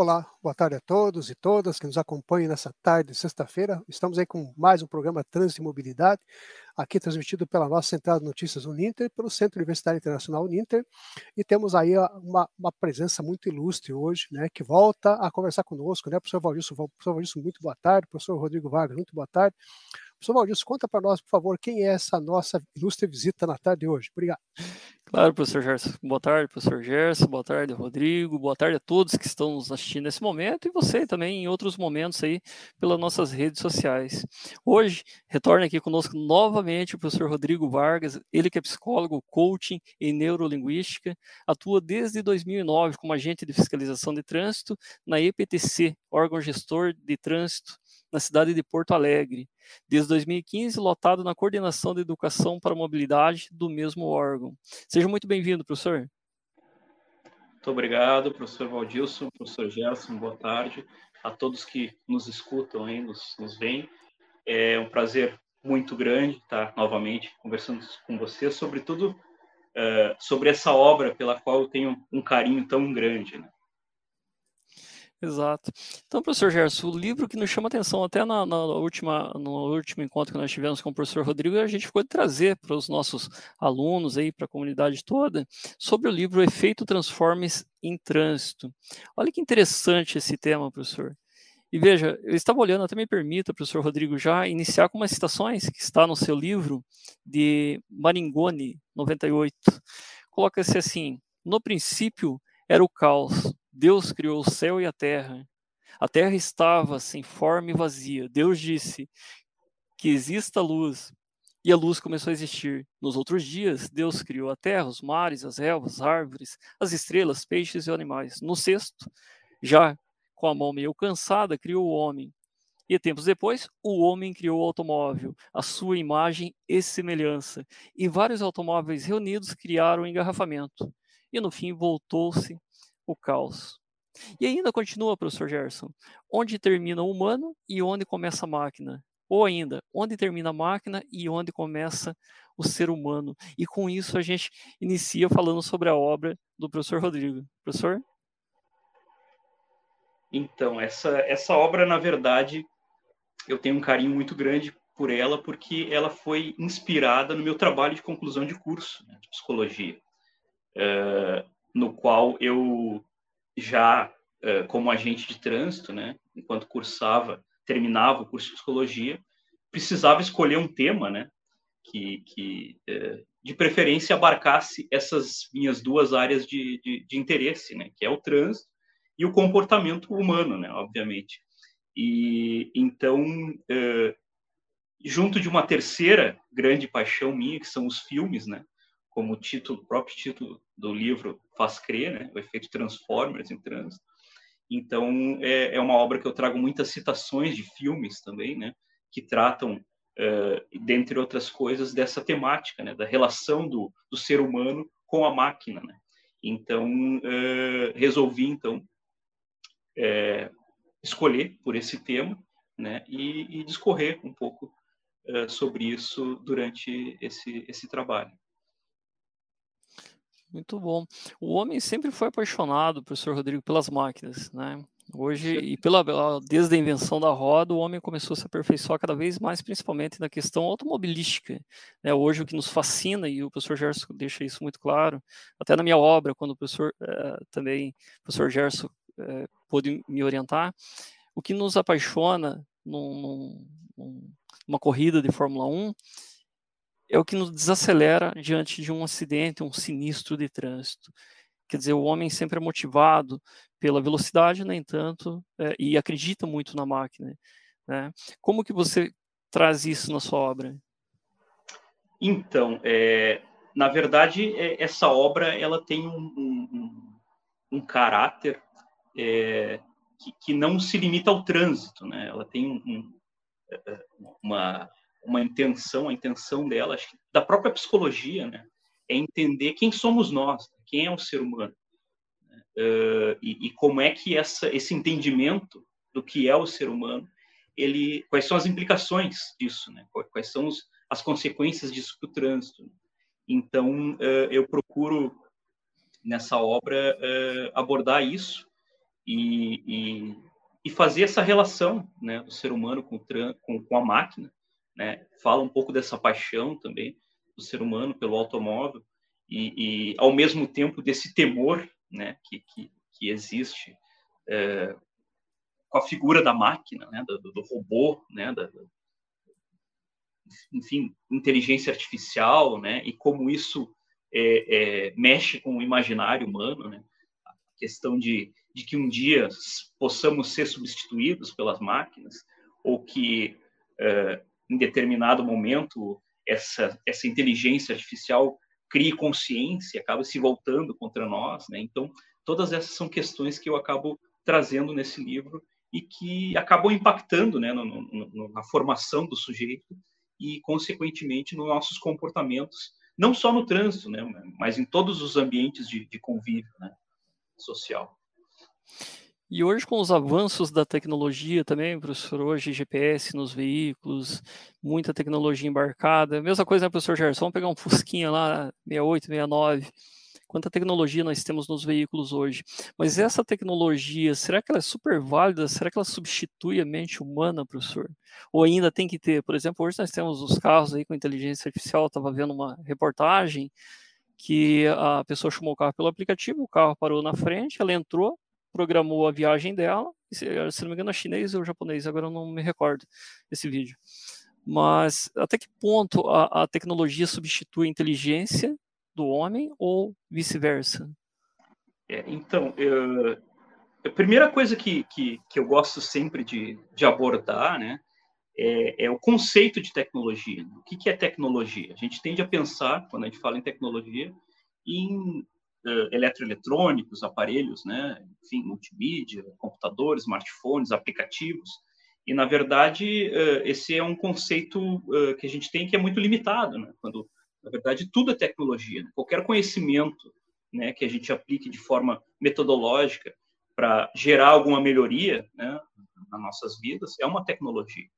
Olá, boa tarde a todos e todas que nos acompanham nessa tarde de sexta-feira. Estamos aí com mais um programa Trânsito e Mobilidade, aqui transmitido pela nossa Central de Notícias Uninter, pelo Centro Universitário Internacional Uninter, e temos aí uma, uma presença muito ilustre hoje, né, que volta a conversar conosco, né, professor Valdilson, professor Valdilson, muito boa tarde, professor Rodrigo Vargas, muito boa tarde. Professor Valdilson, conta para nós, por favor, quem é essa nossa ilustre visita na tarde de hoje. Obrigado. Claro, professor Gerson. Boa tarde, professor Gerson. Boa tarde, Rodrigo. Boa tarde a todos que estão nos assistindo nesse momento e você também em outros momentos aí pelas nossas redes sociais. Hoje, retorna aqui conosco novamente o professor Rodrigo Vargas, ele que é psicólogo, coaching e neurolinguística, atua desde 2009 como agente de fiscalização de trânsito na EPTC, órgão gestor de trânsito na cidade de Porto Alegre. Desde 2015, lotado na coordenação de educação para mobilidade do mesmo órgão. Seja muito bem-vindo, professor. Muito obrigado, professor Valdilson, professor Gerson, boa tarde a todos que nos escutam aí, nos, nos veem. É um prazer muito grande estar novamente conversando com você, sobretudo uh, sobre essa obra pela qual eu tenho um carinho tão grande. Né? Exato. Então, professor Gerson, o livro que nos chama atenção até na, na, última, no último encontro que nós tivemos com o professor Rodrigo, a gente ficou de trazer para os nossos alunos aí, para a comunidade toda, sobre o livro Efeito Transformes em Trânsito. Olha que interessante esse tema, professor. E veja, eu estava olhando, até me permita, professor Rodrigo, já iniciar com umas citações que está no seu livro de Maringoni, 98. Coloca-se assim: no princípio era o caos, Deus criou o céu e a terra. A terra estava sem forma e vazia. Deus disse que exista luz, e a luz começou a existir. Nos outros dias, Deus criou a terra, os mares, as relvas, as árvores, as estrelas, peixes e animais. No sexto, já com a mão meio cansada, criou o homem. E tempos depois, o homem criou o automóvel, a sua imagem e semelhança. E vários automóveis reunidos criaram o engarrafamento. E no fim voltou-se o caos. E ainda continua, professor Gerson, onde termina o humano e onde começa a máquina? Ou ainda, onde termina a máquina e onde começa o ser humano? E com isso a gente inicia falando sobre a obra do professor Rodrigo. Professor? Então, essa, essa obra, na verdade, eu tenho um carinho muito grande por ela, porque ela foi inspirada no meu trabalho de conclusão de curso né, de psicologia. Uh, no qual eu já uh, como agente de trânsito, né, enquanto cursava, terminava o curso de psicologia, precisava escolher um tema, né, que, que uh, de preferência abarcasse essas minhas duas áreas de, de, de, interesse, né, que é o trânsito e o comportamento humano, né, obviamente. E então, uh, junto de uma terceira grande paixão minha, que são os filmes, né, como o título, o próprio título do livro faz crer, né? O efeito Transformers em trânsito. Então, é, é uma obra que eu trago muitas citações de filmes também, né? Que tratam, uh, dentre outras coisas, dessa temática, né? Da relação do, do ser humano com a máquina, né? Então, uh, resolvi, então, é, escolher por esse tema, né? E, e discorrer um pouco uh, sobre isso durante esse, esse trabalho. Muito bom. O homem sempre foi apaixonado, professor Rodrigo, pelas máquinas, né? Hoje, e pela, desde a invenção da roda, o homem começou a se aperfeiçoar cada vez mais, principalmente na questão automobilística. Né? Hoje, o que nos fascina, e o professor Gerson deixa isso muito claro, até na minha obra, quando o professor eh, também, o professor Gerson eh, pôde me orientar, o que nos apaixona num, num, numa corrida de Fórmula 1 é o que nos desacelera diante de um acidente, um sinistro de trânsito. Quer dizer, o homem sempre é motivado pela velocidade, no entanto, é, e acredita muito na máquina. Né? Como que você traz isso na sua obra? Então, é, na verdade, é, essa obra ela tem um, um, um caráter é, que, que, não se limita ao trânsito, né? Ela tem um, é, uma uma intenção, a intenção dela, acho que da própria psicologia, né, é entender quem somos nós, quem é o ser humano, uh, e, e, como é que essa, esse entendimento do que é o ser humano, ele, quais são as implicações disso, né? Quais são os, as consequências disso para o trânsito? Então, uh, eu procuro nessa obra uh, abordar isso e, e, e, fazer essa relação, né, do ser humano com, com, com a máquina, né? Fala um pouco dessa paixão também do ser humano pelo automóvel e, e ao mesmo tempo desse temor, né, que, que, que existe é, com a figura da máquina, né, do, do robô, né, da, enfim, inteligência artificial, né, e como isso é, é, mexe com o imaginário humano, né, a questão de, de que um dia possamos ser substituídos pelas máquinas, ou que é, em determinado momento essa, essa inteligência artificial crie consciência, acaba se voltando contra nós, né? Então, todas essas são questões que eu acabo trazendo nesse livro e que acabam impactando, né, no, no, na formação do sujeito e, consequentemente, nos nossos comportamentos, não só no trânsito, né, mas em todos os ambientes de, de convívio né, social. E hoje, com os avanços da tecnologia também, professor, hoje GPS nos veículos, muita tecnologia embarcada, mesma coisa, né, professor Gerson? Vamos pegar um Fusquinha lá, 68, 69, quanta tecnologia nós temos nos veículos hoje. Mas essa tecnologia, será que ela é super válida? Será que ela substitui a mente humana, professor? Ou ainda tem que ter, por exemplo, hoje nós temos os carros aí com inteligência artificial, estava vendo uma reportagem que a pessoa chamou o carro pelo aplicativo, o carro parou na frente, ela entrou, programou a viagem dela, se, se não me engano é chinês ou japonês, agora eu não me recordo esse vídeo. Mas até que ponto a, a tecnologia substitui a inteligência do homem ou vice-versa? É, então, eu, a primeira coisa que, que, que eu gosto sempre de, de abordar, né, é, é, o conceito de tecnologia. O que, que é tecnologia? A gente tende a pensar, quando a gente fala em tecnologia, em uh, eletroeletrônicos, aparelhos, né? enfim, multimídia, computadores, smartphones, aplicativos. E, na verdade, uh, esse é um conceito uh, que a gente tem que é muito limitado, né? quando, na verdade, tudo é tecnologia. Né? Qualquer conhecimento né, que a gente aplique de forma metodológica para gerar alguma melhoria né, nas nossas vidas é uma tecnologia.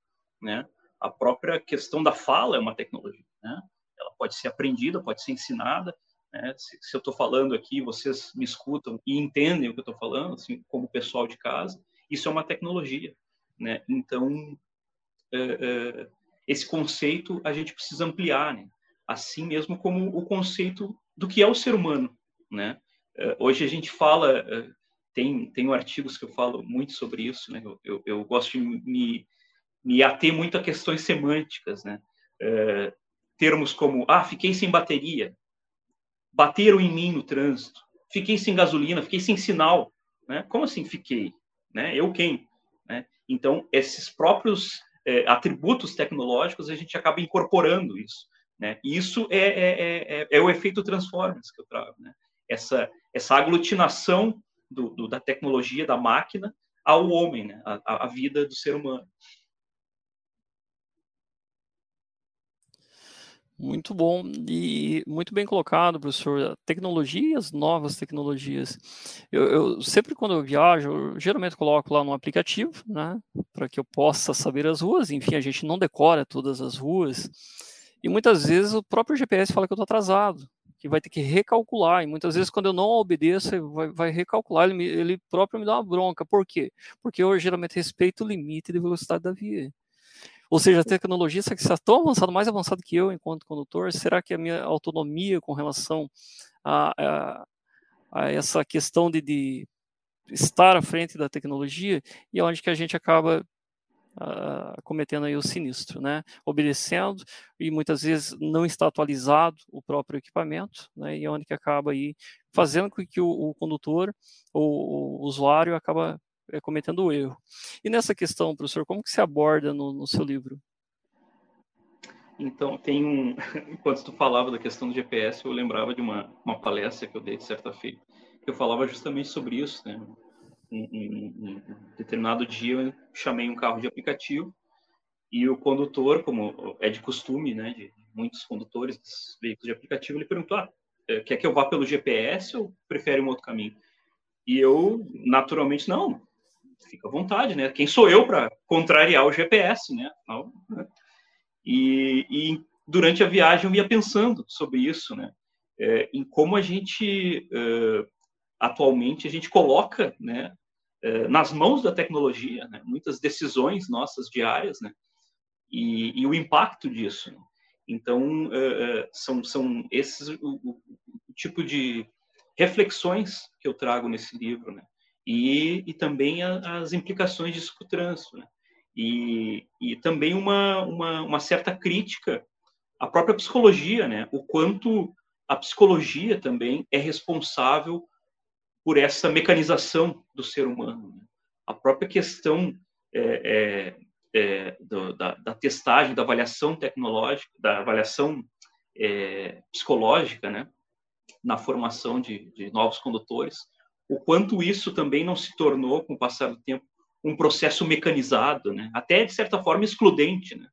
Né? A própria questão da fala é uma tecnologia. Né? Ela pode ser aprendida, pode ser ensinada, né? Se, se, eu estou falando aqui, vocês me escutam e entendem o que eu estou falando, assim, como pessoal de casa, isso é uma tecnologia. Né? Então, é, é, esse conceito a gente precisa ampliar, né? assim mesmo como o conceito do que é o ser humano. Né? É, hoje a gente fala, tem, tem artigos que eu falo muito sobre isso, né? eu, eu, eu gosto de me, me ater muito a questões semânticas, né? Termos como, ah, fiquei sem bateria, bateram em mim no trânsito, fiquei sem gasolina, fiquei sem sinal, né? Como assim fiquei? Né? Eu quem? Né? Então, esses próprios é, atributos tecnológicos, a gente acaba incorporando isso, né? E isso é, é, é, é, o efeito Transformers que eu trago, né? Essa, essa aglutinação do, do, da tecnologia, da máquina, ao homem, né? a, a vida do ser humano. Muito bom e muito bem colocado, professor. Tecnologias, novas tecnologias. Eu, eu, sempre quando eu viajo, eu geralmente coloco lá no aplicativo, né, para que eu possa saber as ruas. Enfim, a gente não decora todas as ruas e muitas vezes o próprio GPS fala que eu estou atrasado, que vai ter que recalcular. E muitas vezes quando eu não obedeço, vai, vai recalcular. Ele, me, ele próprio me dá uma bronca. Por quê? Porque eu geralmente respeito o limite de velocidade da via. Ou seja, a tecnologia está tão avançada, mais avançada que eu enquanto condutor, será que a minha autonomia com relação a, a, a essa questão de, de, estar à frente da tecnologia e é onde que a gente acaba uh, cometendo aí o sinistro, né? Obedecendo e muitas vezes não está atualizado o próprio equipamento, né? E é onde que acaba aí fazendo com que o, o condutor ou o usuário acaba é, cometendo o erro. E nessa questão, professor, como que se aborda no, no seu livro? Então, tem um. Enquanto tu falava da questão do GPS, eu lembrava de uma, uma palestra que eu dei de certa feita, que eu falava justamente sobre isso, né? Em determinado dia, eu chamei um carro de aplicativo e o condutor, como é de costume, né, de muitos condutores dos veículos de aplicativo, ele perguntou: ah, eh, quer que eu vá pelo GPS ou prefere um outro caminho? E eu, naturalmente, não, fica à vontade, né? Quem sou eu para contrariar o GPS, né? né? E, e, durante a viagem eu ia pensando sobre isso, né? É, em como a gente uh, atualmente a gente coloca, né? Uh, nas mãos da tecnologia, né? Muitas decisões nossas diárias, né? E, e o impacto disso. Né? Então uh, são são esses o, o, o tipo de reflexões que eu trago nesse livro, né? E, e também a, as implicações disso para o trânsito, né? E, e também uma, uma, uma, certa crítica à própria psicologia, né? O quanto a psicologia também é responsável por essa mecanização do ser humano. Né? A própria questão é, é, é, do, da, da, testagem, da avaliação tecnológica, da avaliação é, psicológica, né? na formação de, de novos condutores, o quanto isso também não se tornou, com o passar do tempo, um processo mecanizado, né? até de certa forma excludente, né?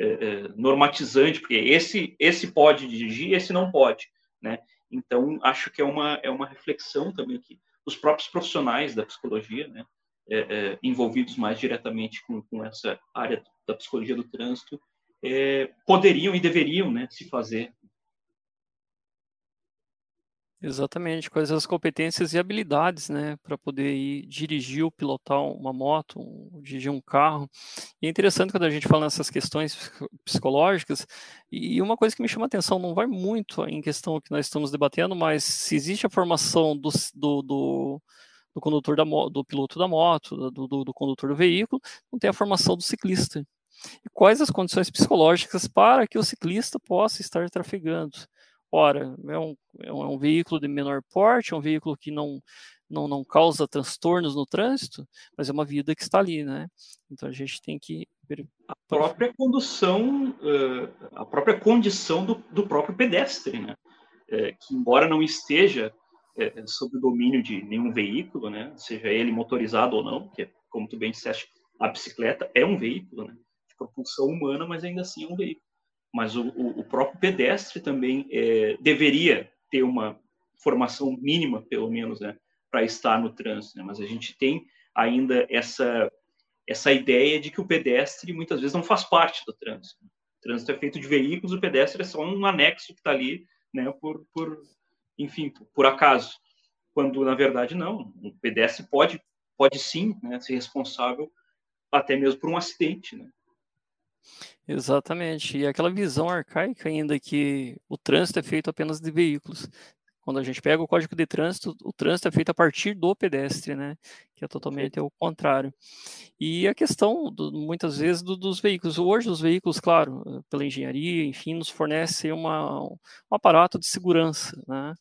é, é, normatizante, porque esse esse pode dirigir, esse não pode, né? Então acho que é uma é uma reflexão também que os próprios profissionais da psicologia, né? É, é envolvidos mais diretamente com, com essa área da psicologia do trânsito é, poderiam e deveriam, né, se fazer Exatamente, quais as competências e habilidades, né, para poder ir dirigir ou pilotar uma moto, um, dirigir um carro. E é interessante quando a gente fala nessas questões psicológicas, e uma coisa que me chama a atenção, não vai muito em questão que nós estamos debatendo, mas se existe a formação do, do, do, do condutor da do piloto da moto, do, do, do condutor do veículo, não tem a formação do ciclista. E quais as condições psicológicas para que o ciclista possa estar trafegando? Ora, é um, é um, é um veículo de menor porte, é um veículo que não, não, não causa transtornos no trânsito, mas é uma vida que está ali, né? Então a gente tem que a própria condução, a própria condição do, do próprio pedestre, né? É, que embora não esteja é, sob o domínio de nenhum veículo, né? Seja ele motorizado ou não, que como tu bem disseste, a bicicleta é um veículo, né? De propulsão humana, mas ainda assim é um veículo mas o, o próprio pedestre também é, deveria ter uma formação mínima, pelo menos, né, para estar no trânsito. Né? Mas a gente tem ainda essa essa ideia de que o pedestre muitas vezes não faz parte do trânsito. O trânsito é feito de veículos, o pedestre é só um anexo que está ali, né, por, por enfim, por acaso. Quando na verdade não, o pedestre pode pode sim, né, ser responsável até mesmo por um acidente, né? Exatamente. E aquela visão arcaica ainda que o trânsito é feito apenas de veículos. Quando a gente pega o código de trânsito, o trânsito é feito a partir do pedestre, né? Que é totalmente o contrário. E a questão, do, muitas vezes, do, dos veículos. Hoje, os veículos, claro, pela engenharia, enfim, nos fornecem uma, um aparato de segurança, né?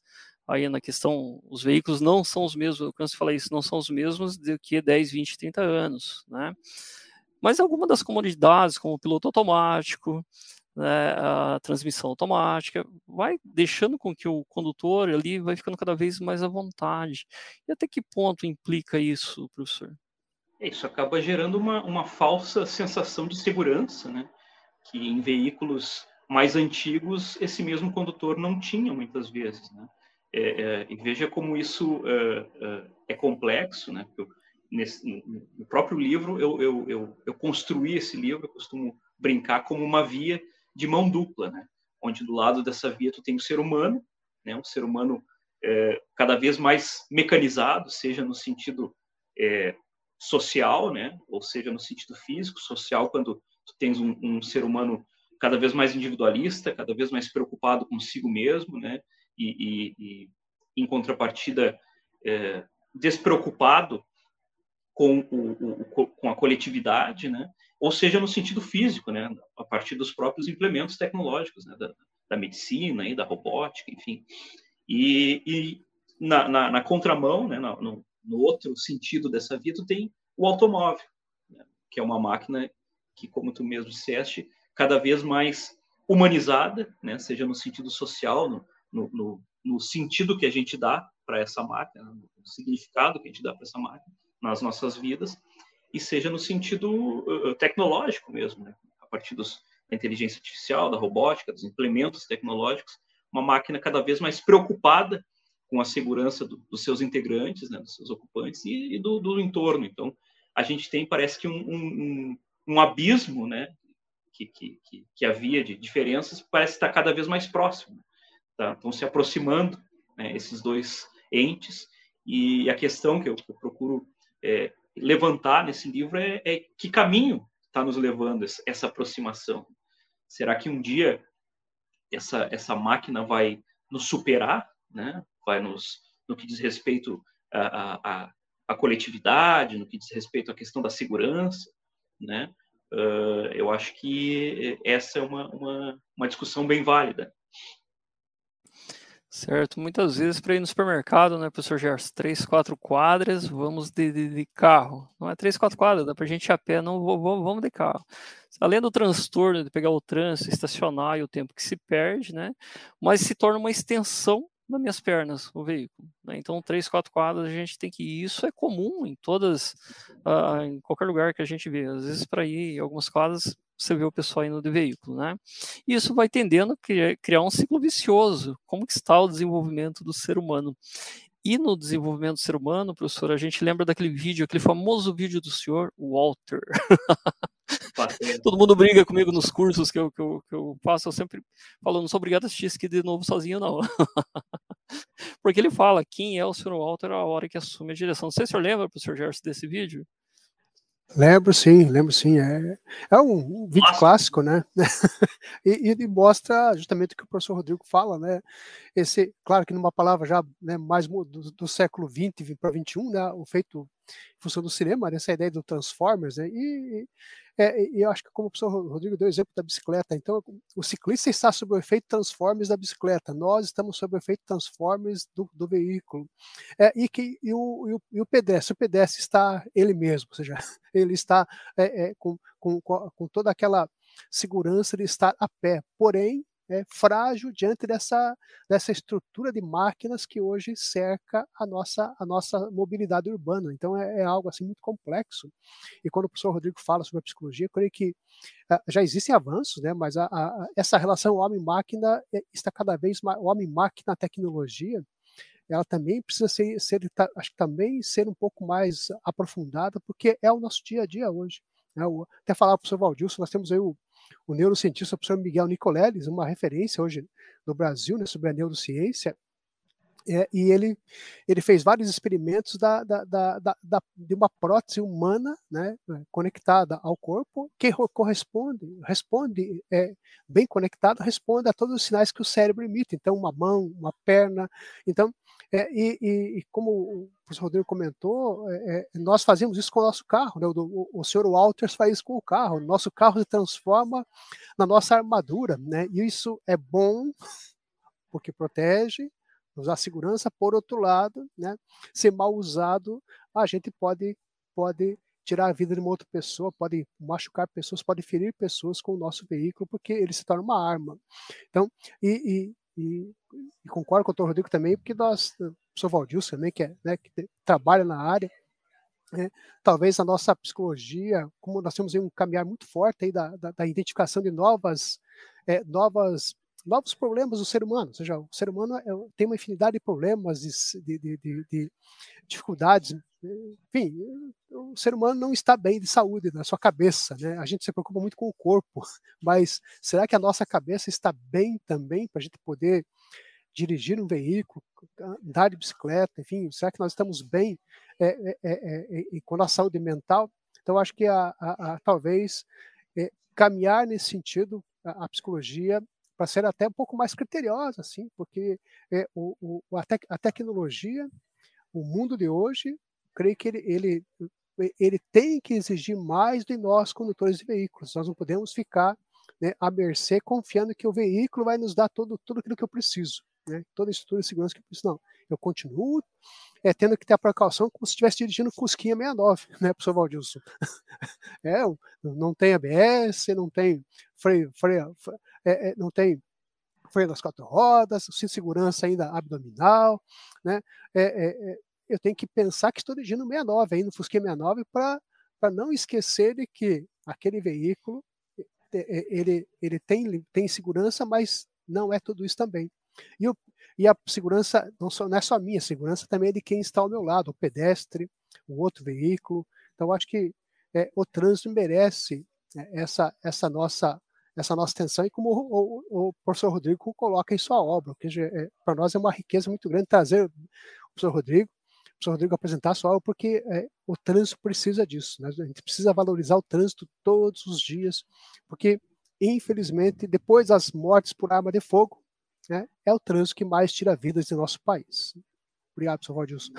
Aí na questão, os veículos não são os mesmos, eu canso de falar isso, não são os mesmos do que 10, 20, 30 anos, né? Mas algumas das comodidades, como o piloto automático, né, a transmissão automática, vai deixando com que o condutor ali vai ficando cada vez mais à vontade. E até que ponto implica isso, professor? É, isso acaba gerando uma, uma falsa sensação de segurança, né? Que em veículos mais antigos esse mesmo condutor não tinha muitas vezes, né? É, é, e veja como isso é, é, é complexo, né? Porque nesse, no próprio livro, eu, eu, eu, eu, construí esse livro, eu costumo brincar como uma via de mão dupla, né? onde do lado dessa via tu tem o ser humano, né? um ser humano é, cada vez mais mecanizado, seja no sentido é, social, né? ou seja no sentido físico, social, quando tu tens um, um ser humano cada vez mais individualista, cada vez mais preocupado consigo mesmo, né? e, e, e em contrapartida, é, despreocupado com, o, o, com a coletividade, né? ou seja, no sentido físico, né? a partir dos próprios implementos tecnológicos, né? da, da medicina, e da robótica, enfim. E, e na, na, na, contramão, né? no, no, outro sentido dessa tu tem o automóvel, né? que é uma máquina que, como tu mesmo disseste, cada vez mais humanizada, né? seja no sentido social, no, no, no sentido que a gente dá para essa máquina, no significado que a gente dá para essa máquina, nas nossas vidas, e seja no sentido uh, tecnológico mesmo, né? a partir dos, da inteligência artificial, da robótica, dos implementos tecnológicos, uma máquina cada vez mais preocupada com a segurança do, dos seus integrantes, né, dos seus ocupantes e, e do, do, entorno. Então, a gente tem, parece que, um, um, um abismo, né? Que, que, que, havia de diferenças, parece estar cada vez mais próximo. Tá? Estão se aproximando né, esses dois entes, e a questão que eu, que eu procuro é, levantar nesse livro é, é que caminho está nos levando essa, aproximação. Será que um dia essa, essa máquina vai nos superar, né? vai nos, no que diz respeito à, coletividade, no que diz respeito à questão da segurança, né? Uh, eu acho que essa é uma, uma, uma discussão bem válida. Certo, muitas vezes para ir no supermercado, né, professor Gerson, três, quatro quadras, vamos de, de, de, carro. Não é três, quatro quadras, dá para a gente ir a pé, não vou, vamos de carro. Além do transtorno de pegar o trânsito, estacionar e o tempo que se perde, né, mas se torna uma extensão nas minhas pernas o veículo. Né? Então, três, quatro quadras a gente tem que ir. Isso é comum em todas, uh, em qualquer lugar que a gente vê. Às vezes, para ir em algumas quadras, você vê o pessoal indo de veículo, né? E isso vai tendendo a criar um ciclo vicioso. Como que está o desenvolvimento do ser humano? E no desenvolvimento do ser humano, professor, a gente lembra daquele vídeo, aquele famoso vídeo do senhor Walter. Todo mundo briga comigo nos cursos que eu, que, eu, que eu faço, eu sempre falo, não sou obrigado a assistir isso aqui de novo sozinho, não. Porque ele fala, quem é o senhor Walter a hora que assume a direção. Não sei se o senhor lembra, professor Gerson, desse vídeo. Lembro sim, lembro sim. É, é um, vídeo Nossa. clássico, né? e, e, mostra justamente o que o professor Rodrigo fala, né? Esse, claro que numa palavra já né, mais do, do século XX para XXI, né? O feito em função do cinema, essa ideia do Transformers, né? E, é, e eu acho que como o professor Rodrigo deu o exemplo da bicicleta, então o ciclista está sob o efeito Transformers da bicicleta, nós estamos sob o efeito Transformers do, do veículo. É, e, que, e, o, e, o, e o pedestre, o pedestre está ele mesmo, ou seja, ele está é, é com, com, com toda aquela segurança de estar a pé, porém é, frágil diante dessa, dessa estrutura de máquinas que hoje cerca a nossa, a nossa mobilidade urbana. Então é, é algo assim muito complexo. E quando o professor Rodrigo fala sobre a psicologia, eu creio que uh, já existem avanços, né, mas a, a, essa relação homem-máquina é, está cada vez mais, homem-máquina tecnologia, ela também precisa ser, ser, acho que também ser um pouco mais aprofundada, porque é o nosso dia a dia hoje. Né? Até falar para o professor Valdilson, nós temos aí o, o neurocientista professor Miguel Nicoleles, uma referência hoje no Brasil né, sobre a neurociência, é, e ele, ele fez vários experimentos da, da, da, da, de uma prótese humana né, conectada ao corpo, que corresponde, responde, é, bem conectada, responde a todos os sinais que o cérebro emite. Então, uma mão, uma perna. Então, é, e, e, como o professor Rodrigo comentou, é, é, nós fazemos isso com o nosso carro, né? o, o, o senhor Walters faz isso com o carro, nosso carro se transforma na nossa armadura, né? e isso é bom, porque protege, dá segurança, por outro lado, né? ser mal usado, a gente pode, pode tirar a vida de uma outra pessoa, pode machucar pessoas, pode ferir pessoas com o nosso veículo, porque ele se torna uma arma. Então, e, e, e concordo com o Dr. Rodrigo também, porque nós, o professor Valdilson também, que, é, né, que trabalha na área, né, talvez a nossa psicologia, como nós temos um caminhar muito forte aí da, da, da identificação de novas, é, novas novos problemas do ser humano, ou seja, o ser humano é, tem uma infinidade de problemas, de, de, de, de, dificuldades, enfim, o ser humano não está bem de saúde na sua cabeça, né? A gente se preocupa muito com o corpo, mas será que a nossa cabeça está bem também para a gente poder dirigir um veículo, andar de bicicleta, enfim, será que nós estamos bem é, é, é, é com a saúde mental? Então, acho que a, a, a talvez é, caminhar nesse sentido, a, a psicologia para ser até um pouco mais criteriosa, assim, porque é, o, o, a, tec, a, tecnologia, o mundo de hoje, creio que ele, ele, ele tem que exigir mais de nós, condutores de veículos. Nós não podemos ficar né, à mercê confiando que o veículo vai nos dar todo, tudo aquilo que eu preciso, né, toda a estrutura de segurança que eu preciso. Não, eu continuo é, tendo que ter a precaução como se estivesse dirigindo Fusquinha 69, né, professor Valdilson? é, não tem ABS, não tem freio, freio, é, é, não tem freio das quatro rodas, sem segurança ainda abdominal, né? É, é, é, eu tenho que pensar que estou dirigindo 69, aí no Fusquinha 69, para não esquecer de que aquele veículo ele, ele tem, tem segurança, mas não é tudo isso também. E, o, e a segurança não, só, não é só minha, a segurança também é de quem está ao meu lado, o pedestre, o outro veículo. Então, acho que é, o trânsito merece é, essa, essa nossa essa nossa atenção e como o, o, o professor Rodrigo coloca em sua obra, que é, para nós é uma riqueza muito grande trazer o professor Rodrigo, o professor Rodrigo apresentar sua obra, porque é, o trânsito precisa disso, né? a gente precisa valorizar o trânsito todos os dias, porque infelizmente depois das mortes por arma de fogo, né, é o trânsito que mais tira vidas do nosso país. Obrigado, professor Valdilson.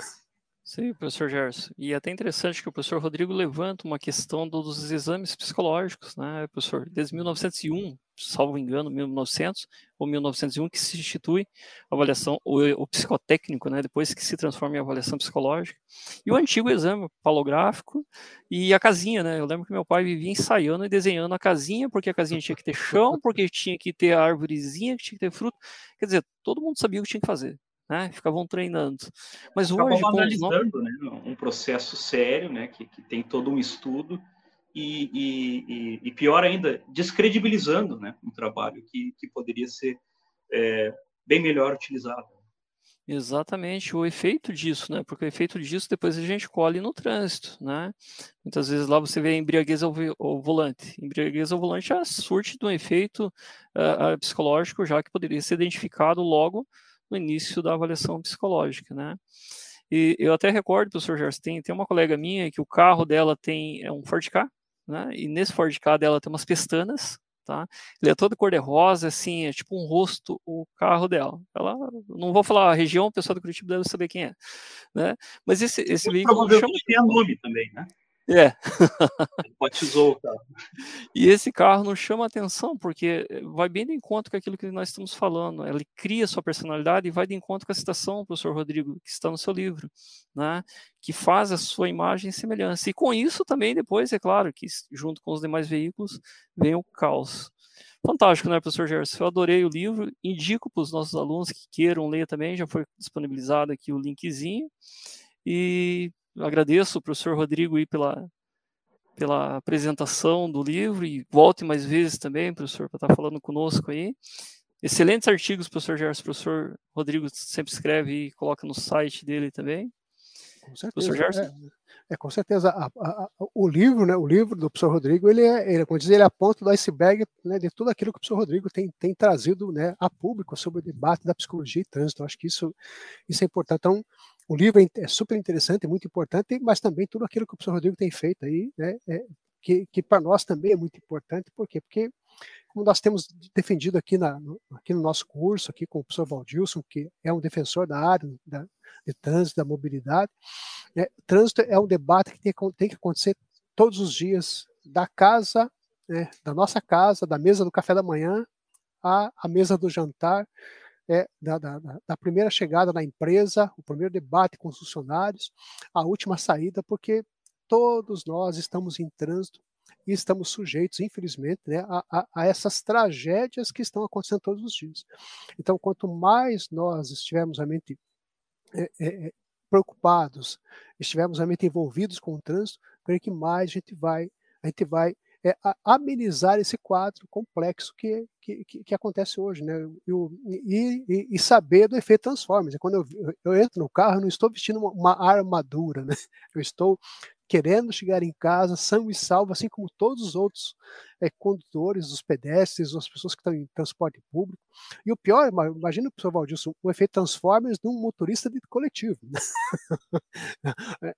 Sim, professor Gerson. E é até interessante que o professor Rodrigo levanta uma questão dos exames psicológicos, né, professor? Desde 1901, salvo engano, 1900 ou 1901, que se institui a avaliação, o, o psicotécnico, né, depois que se transforma em avaliação psicológica, e o antigo exame palográfico e a casinha, né? Eu lembro que meu pai vivia ensaiando e desenhando a casinha, porque a casinha tinha que ter chão, porque tinha que ter a árvorezinha, que tinha que ter fruto. Quer dizer, todo mundo sabia o que tinha que fazer né? Ficavam treinando. Mas hoje, analisando, né? um processo sério, né? Que, que tem todo um estudo e, e, e, pior ainda, descredibilizando, né? Um trabalho que, que poderia ser é, bem melhor utilizado. Exatamente, o efeito disso, né? Porque o efeito disso depois a gente colhe no trânsito, né? Muitas vezes lá você vê a embriaguez ao, ao volante. Embriaguez ao volante já surte de um efeito uh, psicológico já que poderia ser identificado logo no início da avaliação psicológica, né? E eu até recordo, professor Gerson, tem, tem uma colega minha que o carro dela tem é um Ford Ka, né? E nesse Ford Ka dela tem umas pestanas, tá? Ele é todo cor-de-rosa, assim, é tipo um rosto o carro dela. Ela, não vou falar a região, o pessoal do Curitiba deve saber quem é, né? Mas esse, esse veículo chama... tem nome também, né? É. Batizou o carro. E esse carro nos chama atenção porque vai bem de encontro com aquilo que nós estamos falando. Ele cria sua personalidade e vai de encontro com a citação, professor Rodrigo, que está no seu livro, né? que faz a sua imagem e semelhança. E com isso também, depois, é claro, que junto com os demais veículos, vem o caos. Fantástico, né, professor Gerson? Eu adorei o livro, indico para os nossos alunos que queiram ler também, já foi disponibilizado aqui o linkzinho. E agradeço o professor Rodrigo aí pela, pela apresentação do livro e volte mais vezes também, professor, para estar falando conosco aí. Excelentes artigos, professor Gerson. O professor Rodrigo sempre escreve e coloca no site dele também. Com certeza. Professor Gerson? É, é com certeza. A, a, a, o livro, né, o livro do professor Rodrigo, ele é, ele, como diz, ele é a ponta do iceberg né, de tudo aquilo que o professor Rodrigo tem, tem trazido né, a público sobre o debate da psicologia e trânsito. Eu acho que isso, isso é importante. Então, o livro é, é super interessante, muito importante, mas também tudo aquilo que o professor Rodrigo tem feito aí, né, é, que, que para nós também é muito importante, por quê? Porque, como nós temos defendido aqui, na, no, aqui no nosso curso, aqui com o professor Valdilson, que é um defensor da área da, de trânsito, da mobilidade, né, trânsito é um debate que tem, tem que acontecer todos os dias, da casa, né, da nossa casa, da mesa do café da manhã, à, à mesa do jantar, é, da, da, da, primeira chegada na empresa, o primeiro debate com os funcionários, a última saída, porque todos nós estamos em trânsito e estamos sujeitos, infelizmente, né, a, a, a, essas tragédias que estão acontecendo todos os dias. Então, quanto mais nós estivermos a mente é, é, é preocupados, estivermos a mente envolvidos com o trânsito, creio que mais a gente vai, a gente vai é, amenizar esse quadro complexo que, que, que, acontece hoje, né? E, e, e, saber do efeito Transformers. Quando eu, eu entro no carro, eu não estou vestindo uma, uma armadura, né? Eu estou querendo chegar em casa são e salvo, assim como todos os outros é, condutores, os pedestres, as pessoas que estão em transporte público. E o pior, imagina o professor Valdilson, o efeito Transformers num motorista de coletivo. Né? É,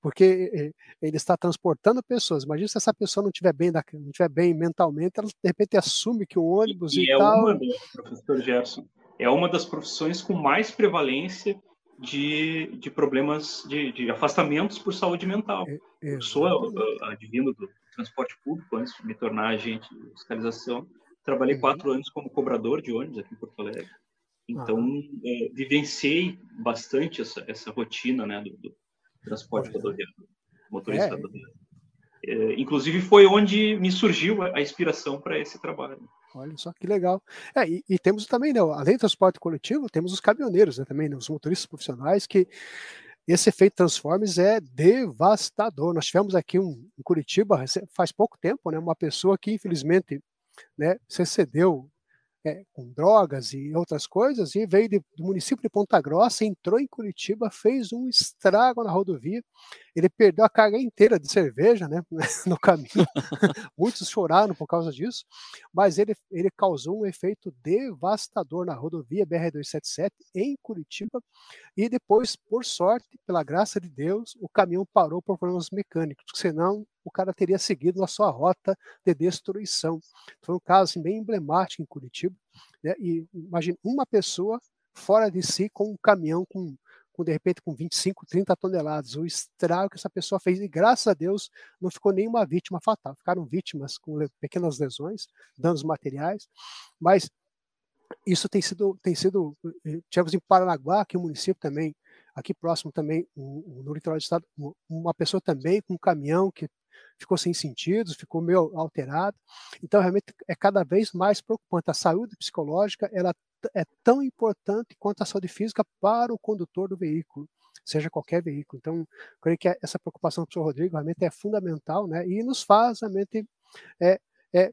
porque é, ele está transportando pessoas. Imagina se essa pessoa não estiver bem, não estiver bem mentalmente, ela de repente assume que o ônibus e, e, e é tal... Uma, professor Gerson, é uma das profissões com mais prevalência de, de problemas de, de afastamentos por saúde mental. É, eu sou advindo do transporte público antes de me tornar agente de fiscalização. Trabalhei uhum. quatro anos como cobrador de ônibus aqui em Porto Alegre. Então, uhum. é, vivenciei bastante essa, essa rotina né, do, do transporte rodoviário, motorista é. rodoviário. É, inclusive, foi onde me surgiu a, inspiração para esse trabalho. Olha só que legal. É, e, e, temos também, né, além do transporte coletivo, temos os caminhoneiros né, também, né, os motoristas profissionais, que esse efeito Transformers é devastador. Nós tivemos aqui um, em Curitiba, faz pouco tempo, né, uma pessoa que infelizmente né, se excedeu é, com drogas e outras coisas, e veio de, do município de Ponta Grossa, entrou em Curitiba, fez um estrago na rodovia. Ele perdeu a carga inteira de cerveja né, no caminho. Muitos choraram por causa disso, mas ele, ele causou um efeito devastador na rodovia BR-277 em Curitiba. E depois, por sorte, pela graça de Deus, o caminhão parou por problemas mecânicos, senão o cara teria seguido na sua rota de destruição. Foi um caso assim, bem emblemático em Curitiba. Né? E imagine uma pessoa fora de si com um caminhão com com de repente com 25, 30 toneladas, o estrago que essa pessoa fez, e graças a Deus não ficou nenhuma vítima fatal, ficaram vítimas com pequenas lesões, danos materiais, mas isso tem sido, tem sido, eh, tivemos em Paranaguá, aqui o município também, aqui próximo também, no litoral do estado, uma pessoa também com um caminhão que ficou sem sentidos, ficou meio alterado. Então, realmente, é cada vez mais preocupante. A saúde psicológica, ela é tão importante quanto a saúde física para o condutor do veículo, seja qualquer veículo. Então, creio que essa preocupação do professor Rodrigo realmente é fundamental, né? E nos faz realmente é, é,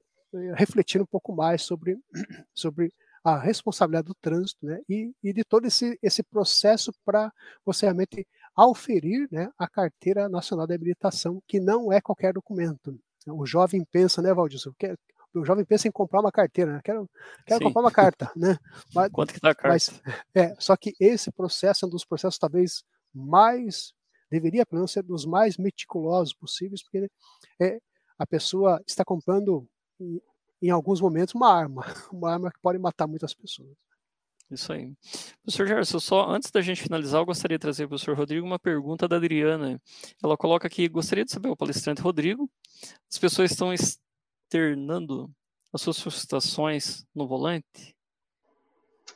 refletir um pouco mais sobre, sobre a responsabilidade do trânsito, né? E, e de todo esse, esse processo para você realmente auferir né, a carteira nacional de habilitação, que não é qualquer documento. O jovem pensa, né, Valdir? O jovem pensa em comprar uma carteira, né? quero, quero comprar uma carta, né? Mas, Quanto que está a carta? Mas, é, só que esse processo é um dos processos talvez mais, deveria pelo menos ser dos mais meticulosos possíveis, porque é, a pessoa está comprando em, em alguns momentos uma arma, uma arma que pode matar muitas pessoas. Isso aí. Professor Gerson, só antes da gente finalizar, eu gostaria de trazer para o professor Rodrigo uma pergunta da Adriana. Ela coloca aqui: gostaria de saber o palestrante Rodrigo. As pessoas estão externando as suas frustrações no volante?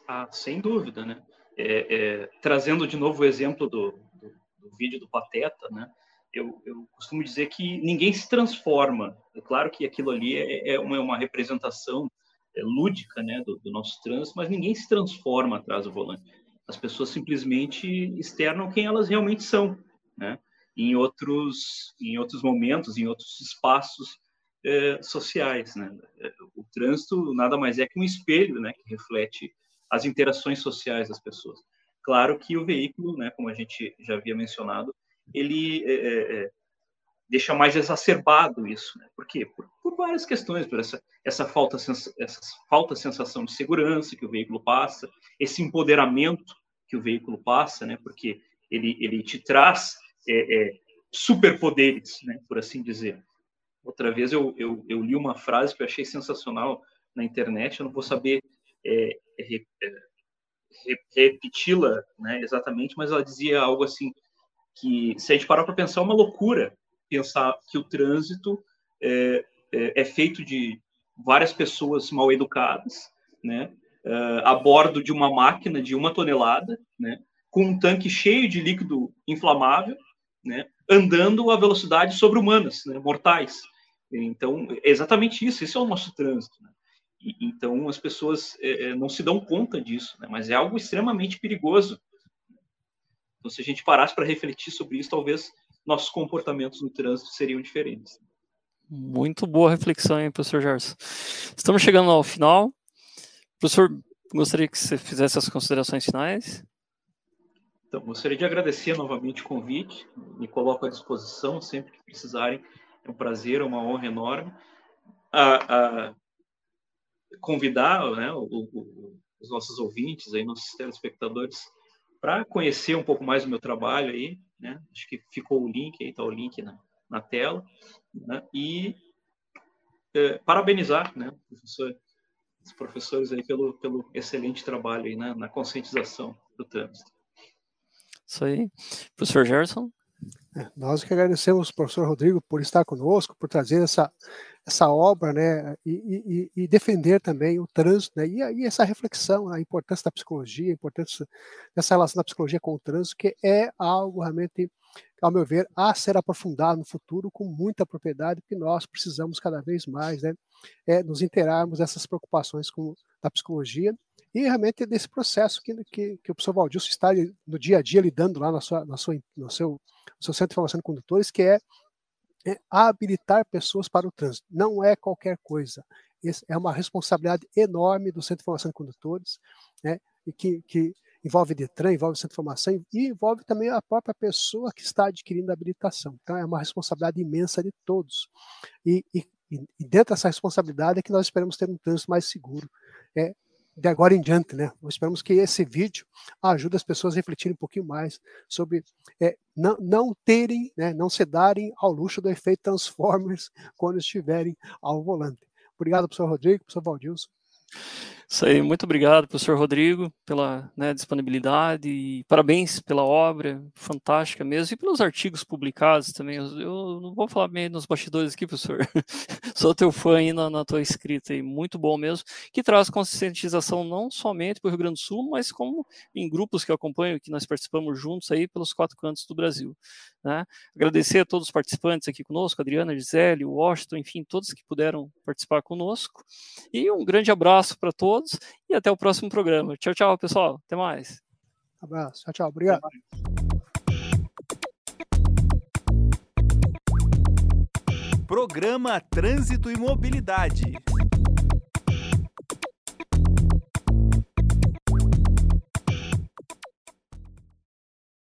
Ah, sem dúvida, né? É, é, trazendo de novo o exemplo do, do, do vídeo do Pateta, né? Eu, eu, costumo dizer que ninguém se transforma. É claro que aquilo ali é, é uma, uma, representação é, lúdica né, do, do, nosso trânsito, mas ninguém se transforma atrás do volante. As pessoas simplesmente externam quem elas realmente são. Né? Em, outros, em outros momentos, em outros espaços, é, sociais. Né? O trânsito nada mais é que um espelho né, que reflete as interações sociais das pessoas. Claro que o veículo, né, como a gente já havia mencionado, ele é deixa mais exacerbado isso. Né? Por quê? Por, por, várias questões, por essa, essa, falta, essa falta sensação de segurança que o veículo passa, esse empoderamento que o veículo passa, né? porque ele, ele te traz é, é, superpoderes, né? por assim dizer. Outra vez eu, eu, eu, li uma frase que eu achei sensacional na internet, eu não vou saber é, é, é repeti-la né, exatamente, mas ela dizia algo assim, que se a gente parar para pensar, é uma loucura pensar que o trânsito é, é, feito de várias pessoas mal educadas, né, a bordo de uma máquina de uma tonelada, né, com um tanque cheio de líquido inflamável, né, andando a velocidade sobre-humanas, né, mortais. Então, é exatamente isso, esse é o nosso trânsito. Né? E, então, as pessoas é, é, não se dão conta disso, né? mas é algo extremamente perigoso. Então, se a gente parasse para refletir sobre isso, talvez nossos comportamentos no trânsito seriam diferentes. Muito boa reflexão, hein, professor Gerson. Estamos chegando ao final. Professor, gostaria que você fizesse as considerações finais. Então, gostaria de agradecer novamente o convite. Me coloco à disposição sempre que precisarem um prazer, uma honra enorme. A, a convidar né, o, o, os nossos ouvintes, aí, nossos telespectadores, para conhecer um pouco mais o meu trabalho aí, né? Acho que ficou o link aí, está o link na, na tela, né? E é, parabenizar, né, professor, os professores aí pelo, pelo excelente trabalho aí né, na conscientização do trânsito. Isso aí. Professor Gerson? É, nós que agradecemos, professor Rodrigo, por estar conosco, por trazer essa, essa obra, né, e, e, e defender também o trânsito, né, e, e, essa reflexão, a importância da psicologia, a importância dessa relação da psicologia com o trânsito, que é algo realmente, ao meu ver, a ser aprofundado no futuro com muita propriedade, que nós precisamos cada vez mais, né, é, nos interarmos dessas preocupações com, da psicologia e realmente desse processo que, que, que o professor Valdilson está no dia a dia lidando lá na sua, na sua, no seu o seu centro de formação de condutores, que é, é habilitar pessoas para o trânsito. Não é qualquer coisa. Esse é uma responsabilidade enorme do Centro de Formação de Condutores, né, e que, que envolve Detran, envolve Centro de Informação e envolve também a própria pessoa que está adquirindo a habilitação. Então é uma responsabilidade imensa de todos. E, e, e dentro dessa responsabilidade é que nós esperamos ter um trânsito mais seguro. É, de agora em diante, né? Esperamos que esse vídeo ajude as pessoas a refletirem um pouquinho mais sobre é, não, não terem, né, não se darem ao luxo do efeito Transformers quando estiverem ao volante. Obrigado, professor Rodrigo, professor Valdilson. Isso aí, muito obrigado, professor Rodrigo, pela né, disponibilidade e parabéns pela obra, fantástica mesmo, e pelos artigos publicados também. Eu, não vou falar meio nos bastidores aqui, professor. Sou teu fã aí na, na, tua escrita, aí, muito bom mesmo, que traz conscientização não somente para o Rio Grande do Sul, mas como em grupos que eu acompanho, que nós participamos juntos aí pelos quatro cantos do Brasil. Né? Agradecer a todos os participantes aqui conosco, Adriana, Gisele, Washington, enfim, todos que puderam participar conosco. E um grande abraço para todos e até o próximo programa. Tchau, tchau, pessoal. Até mais. Um abraço. Tchau, tchau. Obrigado. Programa Trânsito e Mobilidade.